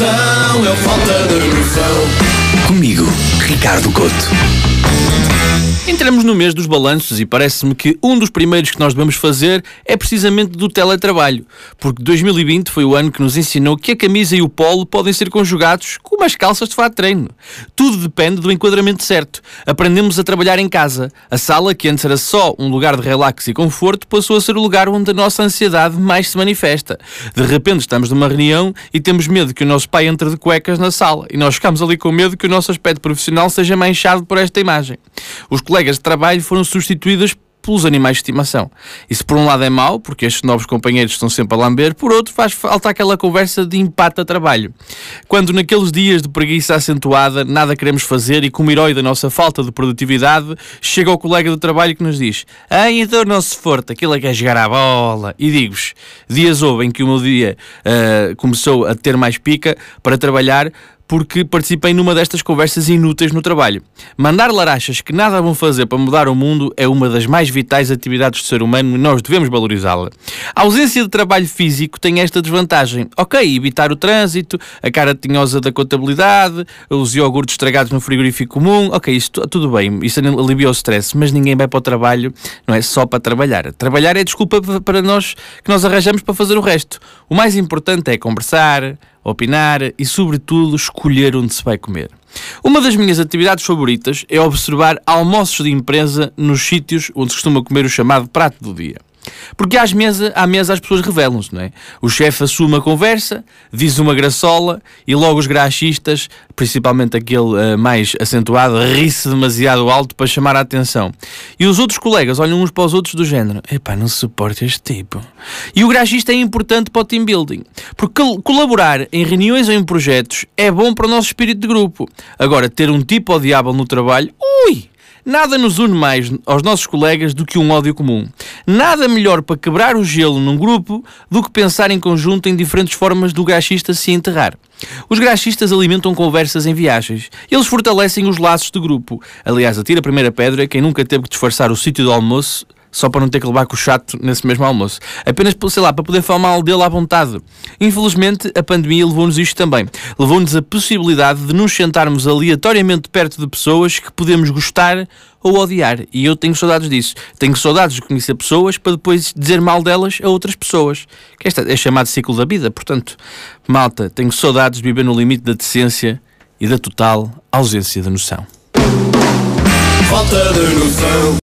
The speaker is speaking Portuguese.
noção, é falta de noção. Comigo, Ricardo Couto. Entramos no mês dos balanços e parece-me que um dos primeiros que nós devemos fazer é precisamente do teletrabalho, porque 2020 foi o ano que nos ensinou que a camisa e o polo podem ser conjugados com umas calças de fato treino. Tudo depende do enquadramento certo. Aprendemos a trabalhar em casa. A sala, que antes era só um lugar de relax e conforto, passou a ser o lugar onde a nossa ansiedade mais se manifesta. De repente estamos numa reunião e temos medo que o nosso pai entre de cuecas na sala e nós ficamos ali com medo que o nosso aspecto profissional seja manchado por esta imagem. Os colegas de trabalho foram substituídas pelos animais de estimação. Isso por um lado é mau, porque estes novos companheiros estão sempre a lamber, por outro faz falta aquela conversa de empate a trabalho. Quando naqueles dias de preguiça acentuada, nada queremos fazer e como herói da nossa falta de produtividade, chega o colega do trabalho que nos diz Ah, então não se forte, aquilo é que é jogar à bola. E digo-vos, dias houve em que o meu dia uh, começou a ter mais pica para trabalhar, porque participei numa destas conversas inúteis no trabalho. Mandar larachas que nada vão fazer para mudar o mundo é uma das mais vitais atividades do ser humano e nós devemos valorizá-la. A ausência de trabalho físico tem esta desvantagem. Ok, evitar o trânsito, a cara tinhosa da contabilidade, os iogurtes estragados no frigorífico comum, ok, isso tudo bem, isso alivia o stress, mas ninguém vai para o trabalho, não é só para trabalhar. Trabalhar é desculpa para nós que nós arranjamos para fazer o resto. O mais importante é conversar, opinar e, sobretudo, escolher onde se vai comer. Uma das minhas atividades favoritas é observar almoços de empresa nos sítios onde se costuma comer o chamado prato do dia. Porque às mesa, à mesa as pessoas revelam-se, não é? O chefe assume a conversa, diz uma graçola e logo os graxistas, principalmente aquele uh, mais acentuado, ri-se demasiado alto para chamar a atenção. E os outros colegas olham uns para os outros do género: epá, não suporto este tipo. E o graxista é importante para o team building, porque colaborar em reuniões ou em projetos é bom para o nosso espírito de grupo. Agora, ter um tipo odiável no trabalho, ui! Nada nos une mais aos nossos colegas do que um ódio comum. Nada melhor para quebrar o gelo num grupo do que pensar em conjunto em diferentes formas do graxista se enterrar. Os graxistas alimentam conversas em viagens. Eles fortalecem os laços de grupo. Aliás, atira a primeira pedra quem nunca teve que disfarçar o sítio do almoço só para não ter que levar com o chato nesse mesmo almoço. Apenas, sei lá, para poder falar mal dele à vontade. Infelizmente, a pandemia levou-nos isto também. Levou-nos a possibilidade de nos sentarmos aleatoriamente perto de pessoas que podemos gostar ou odiar. E eu tenho saudades disso. Tenho saudades de conhecer pessoas para depois dizer mal delas a outras pessoas. Que esta é chamado ciclo da vida. Portanto, malta, tenho saudades de viver no limite da decência e da total ausência de noção. Falta de noção.